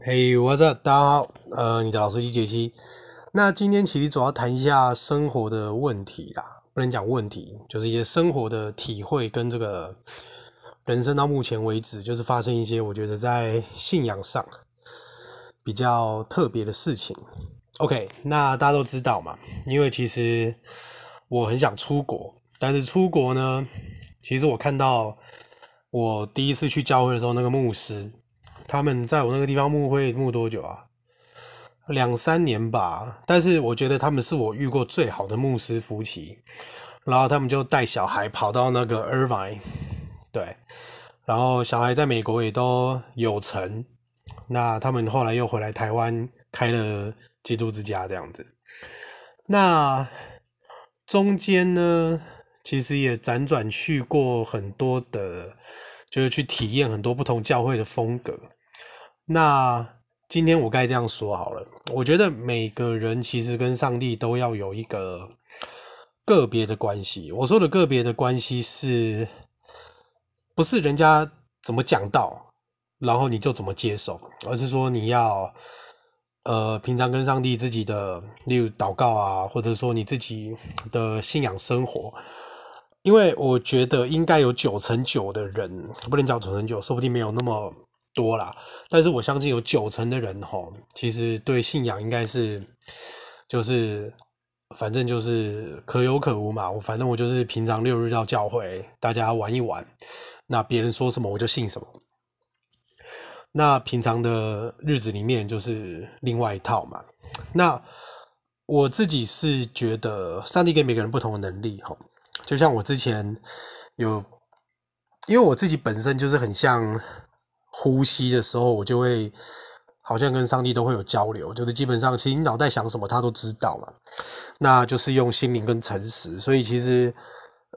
嘿，What's up？大家好，呃，你的老司机杰西。那今天其实主要谈一下生活的问题啦，不能讲问题，就是一些生活的体会跟这个人生到目前为止，就是发生一些我觉得在信仰上比较特别的事情。OK，那大家都知道嘛，因为其实我很想出国，但是出国呢，其实我看到我第一次去教会的时候，那个牧师。他们在我那个地方牧会牧多久啊？两三年吧。但是我觉得他们是我遇过最好的牧师夫妻。然后他们就带小孩跑到那个 Irvine，对。然后小孩在美国也都有成。那他们后来又回来台湾开了基督之家这样子。那中间呢，其实也辗转去过很多的，就是去体验很多不同教会的风格。那今天我该这样说好了，我觉得每个人其实跟上帝都要有一个个别的关系。我说的个别的关系是，不是人家怎么讲到，然后你就怎么接受，而是说你要呃平常跟上帝自己的，例如祷告啊，或者说你自己的信仰生活。因为我觉得应该有九成九的人，不能叫九成九，说不定没有那么。多啦，但是我相信有九成的人吼，其实对信仰应该是，就是反正就是可有可无嘛。我反正我就是平常六日到教会，大家玩一玩，那别人说什么我就信什么。那平常的日子里面就是另外一套嘛。那我自己是觉得上帝给每个人不同的能力吼，就像我之前有，因为我自己本身就是很像。呼吸的时候，我就会好像跟上帝都会有交流，就是基本上，其实你脑袋想什么，他都知道嘛。那就是用心灵跟诚实，所以其实，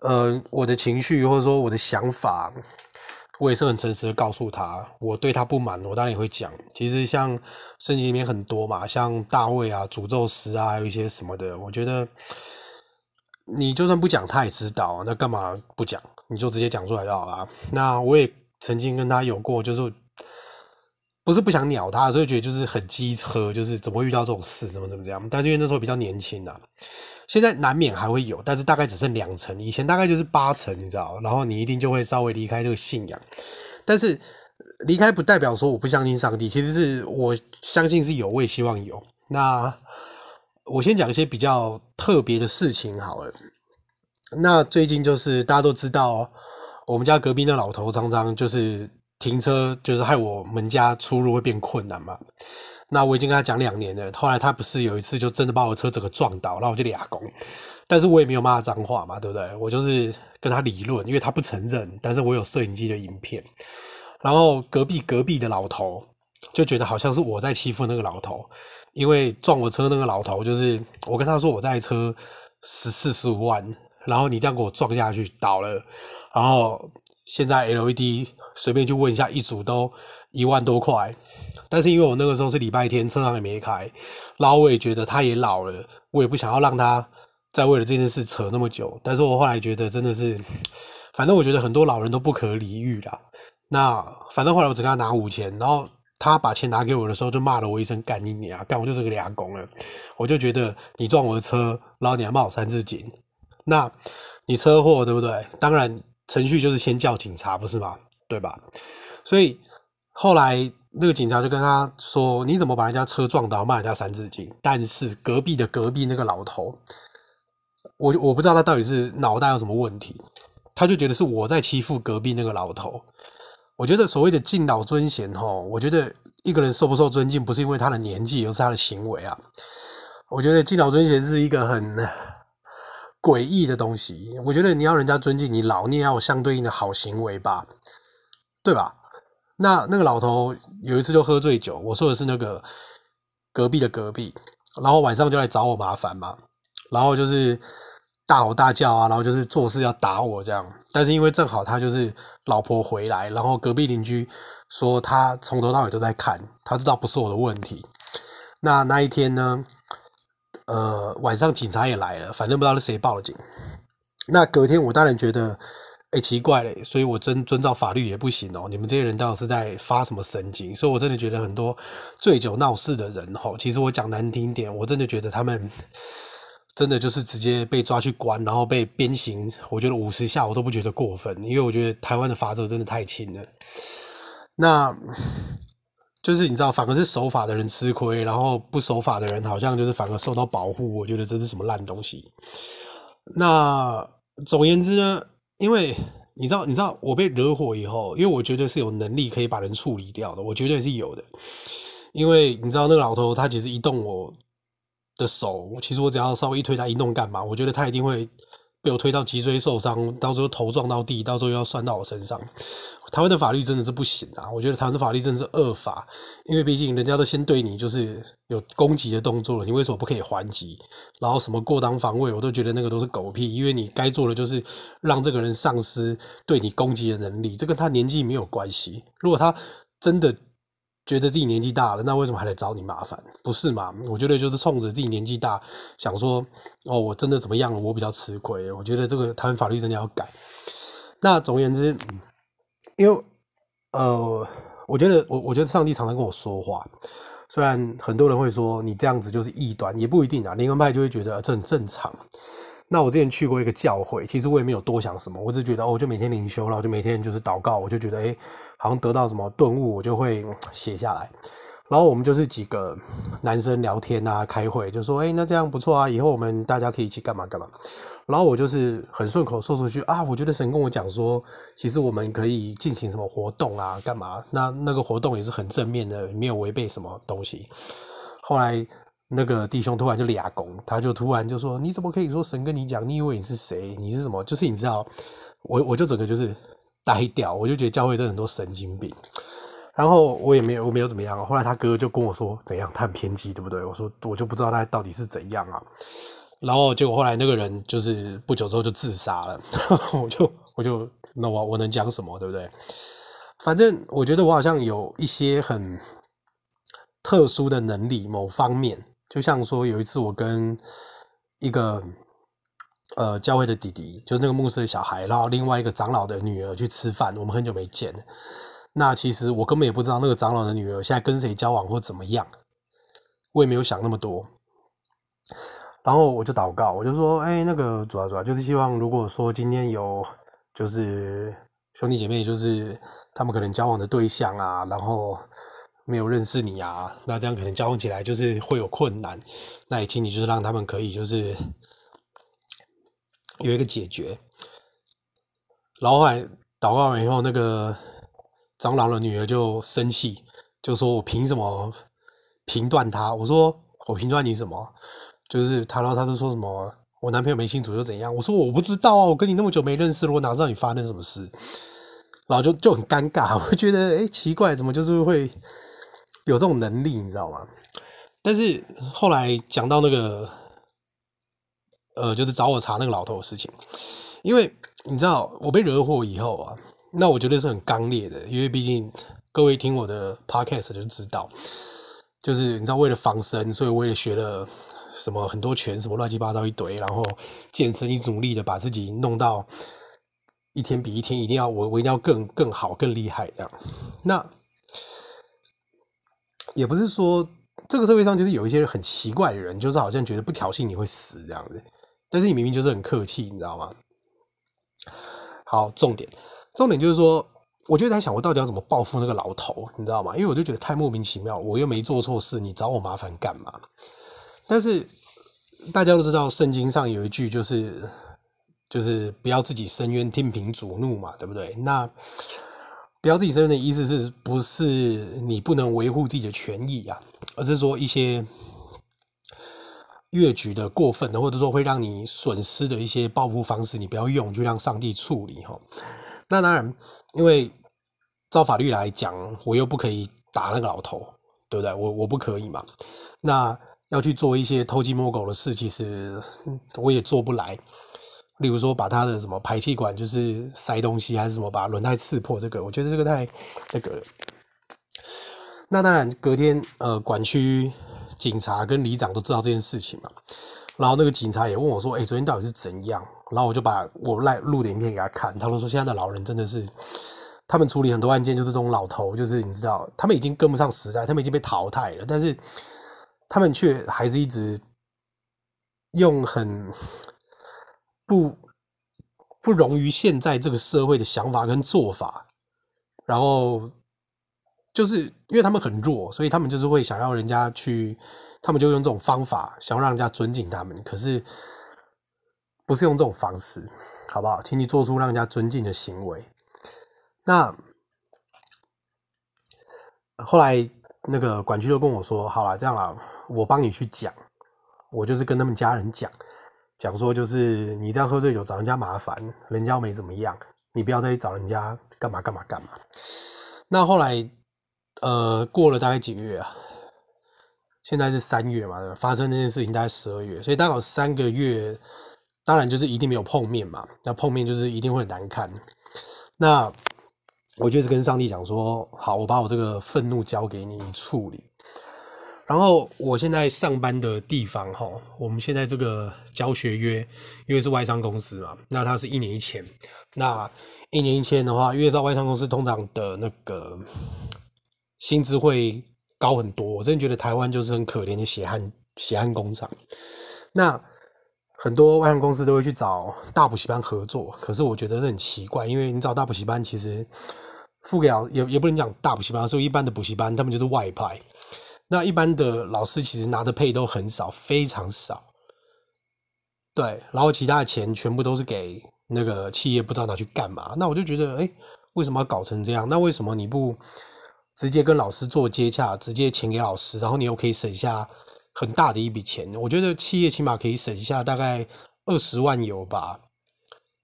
呃，我的情绪或者说我的想法，我也是很诚实的告诉他，我对他不满，我当然也会讲。其实像圣经里面很多嘛，像大卫啊、诅咒诗啊，还有一些什么的，我觉得你就算不讲，他也知道，那干嘛不讲？你就直接讲出来就好了。那我也。曾经跟他有过，就是不是不想鸟他，所以觉得就是很机车，就是怎么会遇到这种事，怎么怎么这样。但是因为那时候比较年轻啊，现在难免还会有，但是大概只剩两成，以前大概就是八成，你知道。然后你一定就会稍微离开这个信仰，但是离开不代表说我不相信上帝，其实是我相信是有，我也希望有。那我先讲一些比较特别的事情好了。那最近就是大家都知道。我们家隔壁那老头常常就是停车，就是害我们家出入会变困难嘛。那我已经跟他讲两年了，后来他不是有一次就真的把我车整个撞倒，然后我就俩公，但是我也没有骂他脏话嘛，对不对？我就是跟他理论，因为他不承认，但是我有摄影机的影片。然后隔壁隔壁的老头就觉得好像是我在欺负那个老头，因为撞我车那个老头就是我跟他说我在车十四十五万，然后你这样给我撞下去倒了。然后现在 LED 随便去问一下，一组都一万多块。但是因为我那个时候是礼拜天，车上也没开，然后我也觉得他也老了，我也不想要让他再为了这件事扯那么久。但是我后来觉得真的是，反正我觉得很多老人都不可理喻啦。那反正后来我只跟他拿五千，然后他把钱拿给我的时候就骂了我一声干你娘，干我就是个俩公了。我就觉得你撞我的车，然后你还骂我三字经，那你车祸对不对？当然。程序就是先叫警察，不是吗？对吧？所以后来那个警察就跟他说：“你怎么把人家车撞倒，骂人家三字经？”但是隔壁的隔壁那个老头，我我不知道他到底是脑袋有什么问题，他就觉得是我在欺负隔壁那个老头。我觉得所谓的敬老尊贤，哈，我觉得一个人受不受尊敬，不是因为他的年纪，而是他的行为啊。我觉得敬老尊贤是一个很。诡异的东西，我觉得你要人家尊敬你老，你也要有相对应的好行为吧，对吧？那那个老头有一次就喝醉酒，我说的是那个隔壁的隔壁，然后晚上就来找我麻烦嘛，然后就是大吼大叫啊，然后就是做事要打我这样。但是因为正好他就是老婆回来，然后隔壁邻居说他从头到尾都在看，他知道不是我的问题。那那一天呢？呃，晚上警察也来了，反正不知道是谁报了警。那隔天我当然觉得，哎，奇怪嘞，所以我遵遵照法律也不行哦。你们这些人到底是在发什么神经？所以我真的觉得很多醉酒闹事的人吼，其实我讲难听点，我真的觉得他们真的就是直接被抓去关，然后被鞭刑。我觉得五十下我都不觉得过分，因为我觉得台湾的法则真的太轻了。那就是你知道，反而是守法的人吃亏，然后不守法的人好像就是反而受到保护。我觉得这是什么烂东西？那总言之呢？因为你知道，你知道我被惹火以后，因为我绝对是有能力可以把人处理掉的，我绝对是有的。因为你知道那个老头，他其实一动我的手，其实我只要稍微一推他一动干嘛，我觉得他一定会。被我推到脊椎受伤，到时候头撞到地，到时候又要算到我身上。台湾的法律真的是不行啊！我觉得台湾的法律真的是恶法，因为毕竟人家都先对你就是有攻击的动作了，你为什么不可以还击？然后什么过当防卫，我都觉得那个都是狗屁，因为你该做的就是让这个人丧失对你攻击的能力，这跟他年纪没有关系。如果他真的。觉得自己年纪大了，那为什么还来找你麻烦？不是嘛？我觉得就是冲着自己年纪大，想说哦，我真的怎么样了？我比较吃亏。我觉得这个台湾法律真的要改。那总而言之，因为呃，我觉得我我觉得上帝常常跟我说话，虽然很多人会说你这样子就是异端，也不一定啊。灵恩派就会觉得这很正常。那我之前去过一个教会，其实我也没有多想什么，我只觉得哦，我就每天灵修，然后就每天就是祷告，我就觉得诶，好像得到什么顿悟，我就会写下来。然后我们就是几个男生聊天啊，开会就说，诶，那这样不错啊，以后我们大家可以一起干嘛干嘛。然后我就是很顺口说出去啊，我觉得神跟我讲说，其实我们可以进行什么活动啊，干嘛？那那个活动也是很正面的，没有违背什么东西。后来。那个弟兄突然就俩拱，他就突然就说：“你怎么可以说神跟你讲？你以为你是谁？你是什么？就是你知道，我我就整个就是呆掉，我就觉得教会真的很多神经病。然后我也没有我没有怎么样。后来他哥就跟我说怎样，他很偏激，对不对？我说我就不知道他到底是怎样啊。然后结果后来那个人就是不久之后就自杀了。我就我就那我我能讲什么，对不对？反正我觉得我好像有一些很特殊的能力，某方面。就像说有一次我跟一个呃教会的弟弟，就是那个牧师的小孩，然后另外一个长老的女儿去吃饭，我们很久没见。那其实我根本也不知道那个长老的女儿现在跟谁交往或怎么样，我也没有想那么多。然后我就祷告，我就说：“哎，那个主要主要就是希望，如果说今天有就是兄弟姐妹，就是他们可能交往的对象啊，然后。”没有认识你啊，那这样可能交往起来就是会有困难。那也请你就是让他们可以就是有一个解决。然后后来祷告完以后，那个长老的女儿就生气，就说我凭什么评断他？我说我评断你什么？就是他，然后他就说什么我男朋友没清楚又怎样？我说我不知道啊，我跟你那么久没认识，我哪知道你发生什么事？然后就就很尴尬，我觉得诶奇怪，怎么就是会。有这种能力，你知道吗？但是后来讲到那个，呃，就是找我查那个老头的事情，因为你知道我被惹火以后啊，那我觉得是很刚烈的，因为毕竟各位听我的 podcast 就知道，就是你知道为了防身，所以我也学了什么很多拳，什么乱七八糟一堆，然后健身，一努力的把自己弄到一天比一天一定要我我一定要更更好更厉害这样，那。也不是说这个社会上就是有一些很奇怪的人，就是好像觉得不挑衅你会死这样子，但是你明明就是很客气，你知道吗？好，重点，重点就是说，我就在想，我到底要怎么报复那个老头，你知道吗？因为我就觉得太莫名其妙，我又没做错事，你找我麻烦干嘛？但是大家都知道，圣经上有一句就是，就是不要自己伸冤，听凭主怒嘛，对不对？那。不要自己伸冤的意思是不是你不能维护自己的权益啊？而是说一些越举的、过分的，或者说会让你损失的一些报复方式，你不要用，就让上帝处理哈。那当然，因为照法律来讲，我又不可以打那个老头，对不对？我我不可以嘛。那要去做一些偷鸡摸狗的事，其实我也做不来。例如说，把他的什么排气管就是塞东西，还是什么把轮胎刺破，这个我觉得这个太那个了。那当然，隔天呃，管区警察跟里长都知道这件事情嘛，然后那个警察也问我说：“哎，昨天到底是怎样？”然后我就把我来录的影片给他看，他们说现在的老人真的是，他们处理很多案件就是这种老头，就是你知道，他们已经跟不上时代，他们已经被淘汰了，但是他们却还是一直用很不不容于现在这个社会的想法跟做法，然后。就是因为他们很弱，所以他们就是会想要人家去，他们就用这种方法想要让人家尊敬他们。可是不是用这种方式，好不好？请你做出让人家尊敬的行为。那后来那个管区就跟我说：“好了，这样了，我帮你去讲。我就是跟他们家人讲，讲说就是你这样喝醉酒找人家麻烦，人家没怎么样，你不要再去找人家干嘛干嘛干嘛。”那后来。呃，过了大概几个月啊？现在是三月嘛，发生那件事情大概十二月，所以大概三个月，当然就是一定没有碰面嘛。那碰面就是一定会很难看。那我就是跟上帝讲说，好，我把我这个愤怒交给你处理。然后我现在上班的地方哈，我们现在这个教学约，因为是外商公司嘛，那它是一年一签。那一年一签的话，因为到外商公司通常的那个。薪资会高很多，我真的觉得台湾就是很可怜的血汗血汗工厂。那很多外商公司都会去找大补习班合作，可是我觉得很奇怪，因为你找大补习班，其实付给也也不能讲大补习班，所以一般的补习班他们就是外派。那一般的老师其实拿的配都很少，非常少。对，然后其他的钱全部都是给那个企业，不知道拿去干嘛。那我就觉得，哎，为什么要搞成这样？那为什么你不？直接跟老师做接洽，直接钱给老师，然后你又可以省下很大的一笔钱。我觉得企业起码可以省下大概二十万有吧？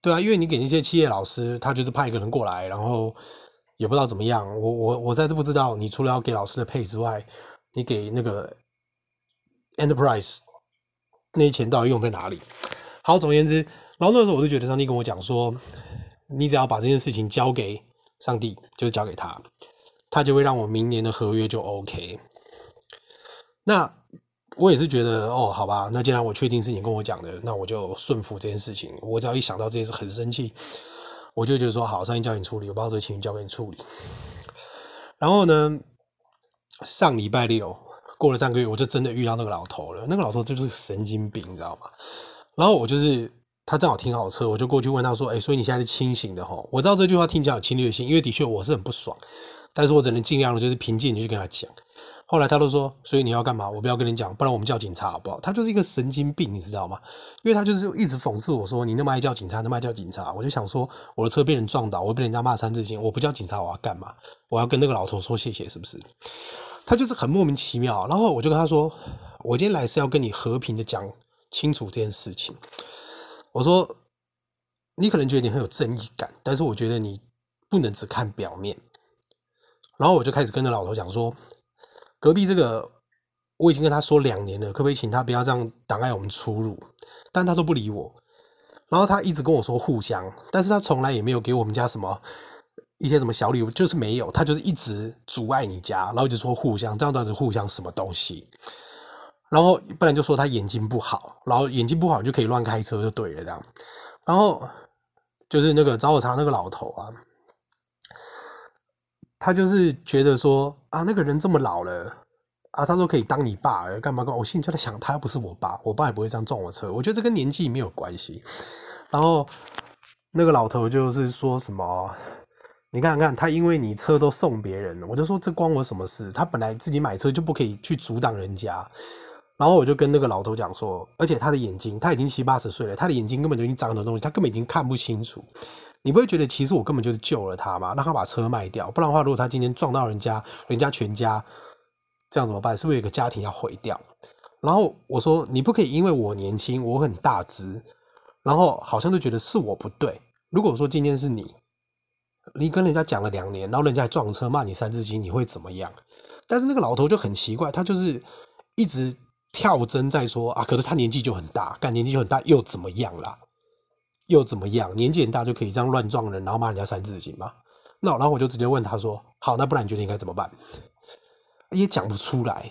对啊，因为你给那些企业老师，他就是派一个人过来，然后也不知道怎么样。我我我在这不知道，你除了要给老师的配之外，你给那个 enterprise 那些钱到底用在哪里？好，总而言之，然后那时候我就觉得上帝跟我讲说，你只要把这件事情交给上帝，就交给他。他就会让我明年的合约就 OK。那我也是觉得哦，好吧，那既然我确定是你跟我讲的，那我就顺服这件事情。我只要一想到这件事很生气，我就觉得说好，上帝叫你处理，我把这个情绪交给你处理。然后呢，上礼拜六过了三个月，我就真的遇到那个老头了。那个老头就是神经病，你知道吗？然后我就是他正好停好车，我就过去问他说：“哎，所以你现在是清醒的齁？”我知道这句话听起来有侵略性，因为的确我是很不爽。但是我只能尽量的，就是平静的去跟他讲。后来他都说，所以你要干嘛？我不要跟你讲，不然我们叫警察好不好？他就是一个神经病，你知道吗？因为他就是一直讽刺我说，你那么爱叫警察，那么爱叫警察。我就想说，我的车被人撞倒，我被人家骂三字经，我不叫警察，我要干嘛？我要跟那个老头说谢谢，是不是？他就是很莫名其妙。然后我就跟他说，我今天来是要跟你和平的讲清楚这件事情。我说，你可能觉得你很有正义感，但是我觉得你不能只看表面。然后我就开始跟着老头讲说，隔壁这个我已经跟他说两年了，可不可以请他不要这样挡碍我们出入？但他都不理我。然后他一直跟我说互相，但是他从来也没有给我们家什么一些什么小礼物，就是没有。他就是一直阻碍你家，然后一直说互相，这样到底互相什么东西？然后不然就说他眼睛不好，然后眼睛不好你就可以乱开车就对了这样。然后就是那个找我茬那个老头啊。他就是觉得说啊，那个人这么老了啊，他都可以当你爸了，干嘛干嘛？我心里就在想，他又不是我爸，我爸也不会这样撞我车。我觉得这跟年纪没有关系。然后那个老头就是说什么，你看看他，因为你车都送别人了，我就说这关我什么事？他本来自己买车就不可以去阻挡人家。然后我就跟那个老头讲说，而且他的眼睛，他已经七八十岁了，他的眼睛根本就已经长很多东西，他根本已经看不清楚。你不会觉得其实我根本就是救了他吗？让他把车卖掉，不然的话，如果他今天撞到人家，人家全家这样怎么办？是不是有个家庭要毁掉？然后我说你不可以因为我年轻，我很大只，然后好像就觉得是我不对。如果说今天是你，你跟人家讲了两年，然后人家还撞车骂你三字经，你会怎么样？但是那个老头就很奇怪，他就是一直跳针在说啊，可是他年纪就很大，干年纪就很大又怎么样啦？又怎么样？年纪很大就可以这样乱撞人，然后骂人家三字经吗？那然后我就直接问他说：“好，那不然你觉得应该怎么办？”也讲不出来。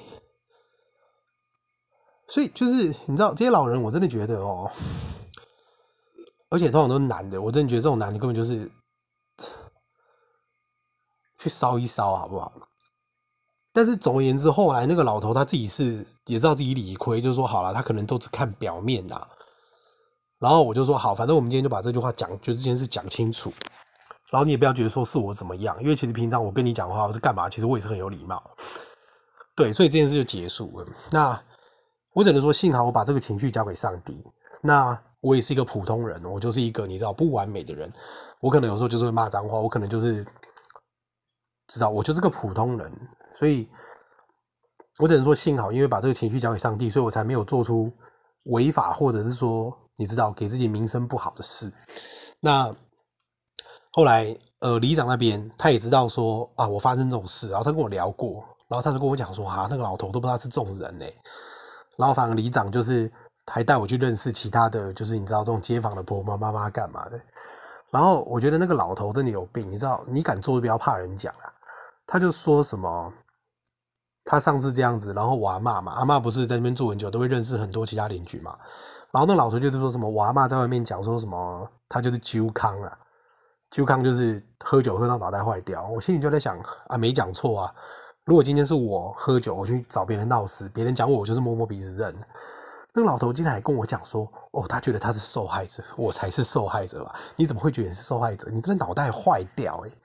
所以就是你知道这些老人，我真的觉得哦，而且通常都是男的，我真的觉得这种男的根本就是去烧一烧好不好？但是总而言之，后来那个老头他自己是也知道自己理亏，就是说好了，他可能都只看表面呐。然后我就说好，反正我们今天就把这句话讲，就这件事讲清楚。然后你也不要觉得说是我怎么样，因为其实平常我跟你讲话我是干嘛，其实我也是很有礼貌。对，所以这件事就结束了。那我只能说，幸好我把这个情绪交给上帝。那我也是一个普通人，我就是一个你知道不完美的人。我可能有时候就是会骂脏话，我可能就是知道我就是个普通人。所以我只能说幸好，因为把这个情绪交给上帝，所以我才没有做出违法或者是说你知道给自己名声不好的事。那。后来，呃，里长那边他也知道说啊，我发生这种事，然后他跟我聊过，然后他就跟我讲说啊，那个老头都不知道是这种人呢。然后反正里长就是还带我去认识其他的就是你知道这种街坊的婆婆妈妈干嘛的。然后我觉得那个老头真的有病，你知道，你敢做就不要怕人讲啊。他就说什么，他上次这样子，然后我阿嬷嘛，阿嬷不是在那边住很久，都会认识很多其他邻居嘛。然后那老头就是说什么，我阿嬷在外面讲说什么，他就是揪康啊。就康就是喝酒喝到脑袋坏掉，我心里就在想啊，没讲错啊。如果今天是我喝酒，我去找别人闹事，别人讲我，我就是摸摸鼻子认。那个老头今天还跟我讲说，哦，他觉得他是受害者，我才是受害者吧？你怎么会觉得是受害者？你真的脑袋坏掉诶、欸、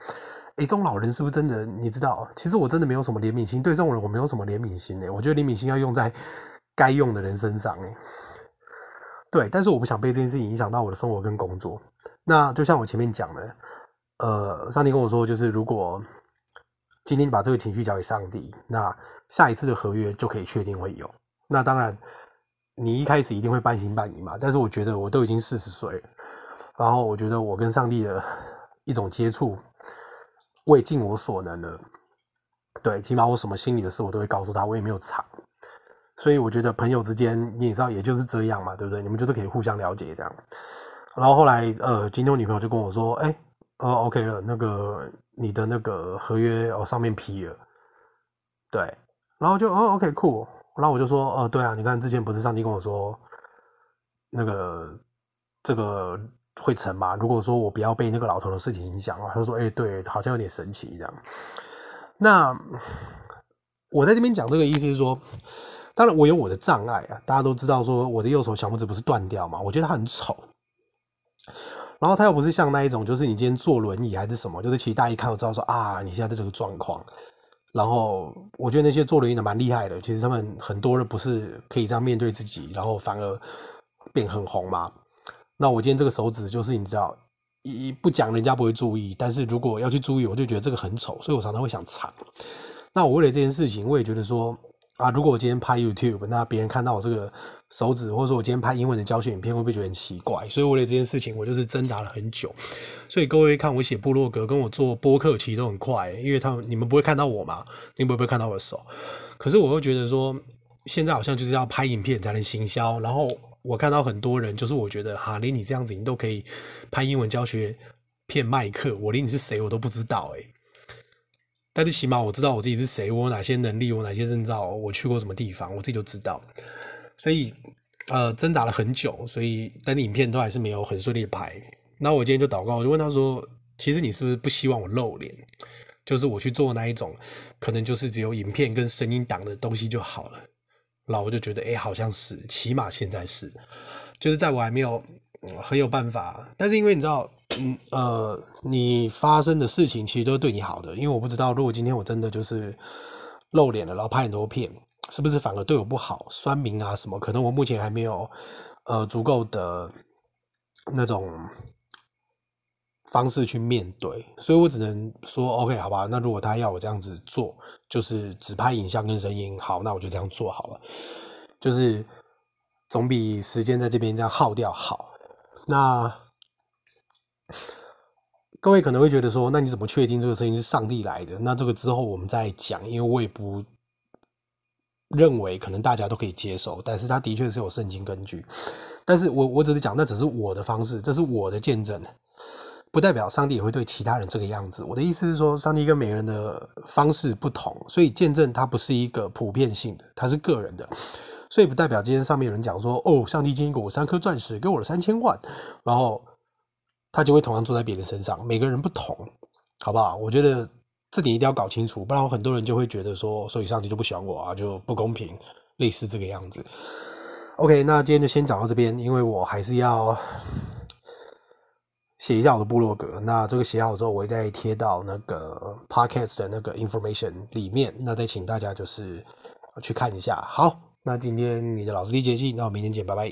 诶、这种老人是不是真的？你知道，其实我真的没有什么怜悯心，对这种人我没有什么怜悯心诶、我觉得怜悯心要用在该用的人身上诶、对，但是我不想被这件事情影响到我的生活跟工作。那就像我前面讲的，呃，上帝跟我说，就是如果今天把这个情绪交给上帝，那下一次的合约就可以确定会有。那当然，你一开始一定会半信半疑嘛。但是我觉得我都已经四十岁了，然后我觉得我跟上帝的一种接触，我也尽我所能了。对，起码我什么心里的事我都会告诉他，我也没有藏。所以我觉得朋友之间你也知道，也就是这样嘛，对不对？你们就是可以互相了解这样。然后后来，呃，今天我女朋友就跟我说，哎，呃，OK 了，那个你的那个合约哦上面批了，对，然后就哦，OK，酷，然后我就说，哦，对啊，你看之前不是上帝跟我说，那个这个会成吗？如果说我不要被那个老头的事情影响啊，他就说，哎，对，好像有点神奇这样。那我在这边讲这个意思是说，当然我有我的障碍啊，大家都知道说我的右手小拇指不是断掉嘛，我觉得它很丑。然后他又不是像那一种，就是你今天坐轮椅还是什么，就是其实大家一看就知道说啊，你现在的这个状况。然后我觉得那些做轮椅的蛮厉害的，其实他们很多人不是可以这样面对自己，然后反而变很红嘛。那我今天这个手指就是你知道，一不讲人家不会注意，但是如果要去注意，我就觉得这个很丑，所以我常常会想藏。那我为了这件事情，我也觉得说。啊，如果我今天拍 YouTube，那别人看到我这个手指，或者说我今天拍英文的教学影片，会不会觉得很奇怪？所以为了这件事情，我就是挣扎了很久。所以各位看我写部落格，跟我做播客，其实都很快，因为他们你们不会看到我嘛，你们不会看到我的手。可是我又觉得说，现在好像就是要拍影片才能行销。然后我看到很多人，就是我觉得哈，连你这样子，你都可以拍英文教学片卖课，我连你是谁我都不知道诶。但是起码我知道我自己是谁，我有哪些能力，我哪些证照，我去过什么地方，我自己就知道。所以，呃，挣扎了很久，所以但影片都还是没有很顺利拍。那我今天就祷告，我就问他说：“其实你是不是不希望我露脸？就是我去做那一种，可能就是只有影片跟声音档的东西就好了。”然后我就觉得，哎，好像是，起码现在是，就是在我还没有。很有办法，但是因为你知道，嗯呃，你发生的事情其实都是对你好的，因为我不知道如果今天我真的就是露脸了，然后拍很多片，是不是反而对我不好，酸民啊什么，可能我目前还没有呃足够的那种方式去面对，所以我只能说 OK 好吧，那如果他要我这样子做，就是只拍影像跟声音，好，那我就这样做好了，就是总比时间在这边这样耗掉好。那各位可能会觉得说，那你怎么确定这个声音是上帝来的？那这个之后我们再讲，因为我也不认为可能大家都可以接受，但是它的确是有圣经根据。但是我我只是讲，那只是我的方式，这是我的见证，不代表上帝也会对其他人这个样子。我的意思是说，上帝跟每个人的方式不同，所以见证它不是一个普遍性的，它是个人的。所以不代表今天上面有人讲说，哦，上帝经过我三颗钻石，给我了三千万，然后他就会同样坐在别人身上。每个人不同，好不好？我觉得这点一定要搞清楚，不然很多人就会觉得说，所以上帝就不喜欢我啊，就不公平，类似这个样子。OK，那今天就先讲到这边，因为我还是要写一下我的部落格。那这个写好之后，我会再贴到那个 Podcast 的那个 information 里面。那再请大家就是去看一下。好，那今天你的老师机杰西，那我明天见，拜拜。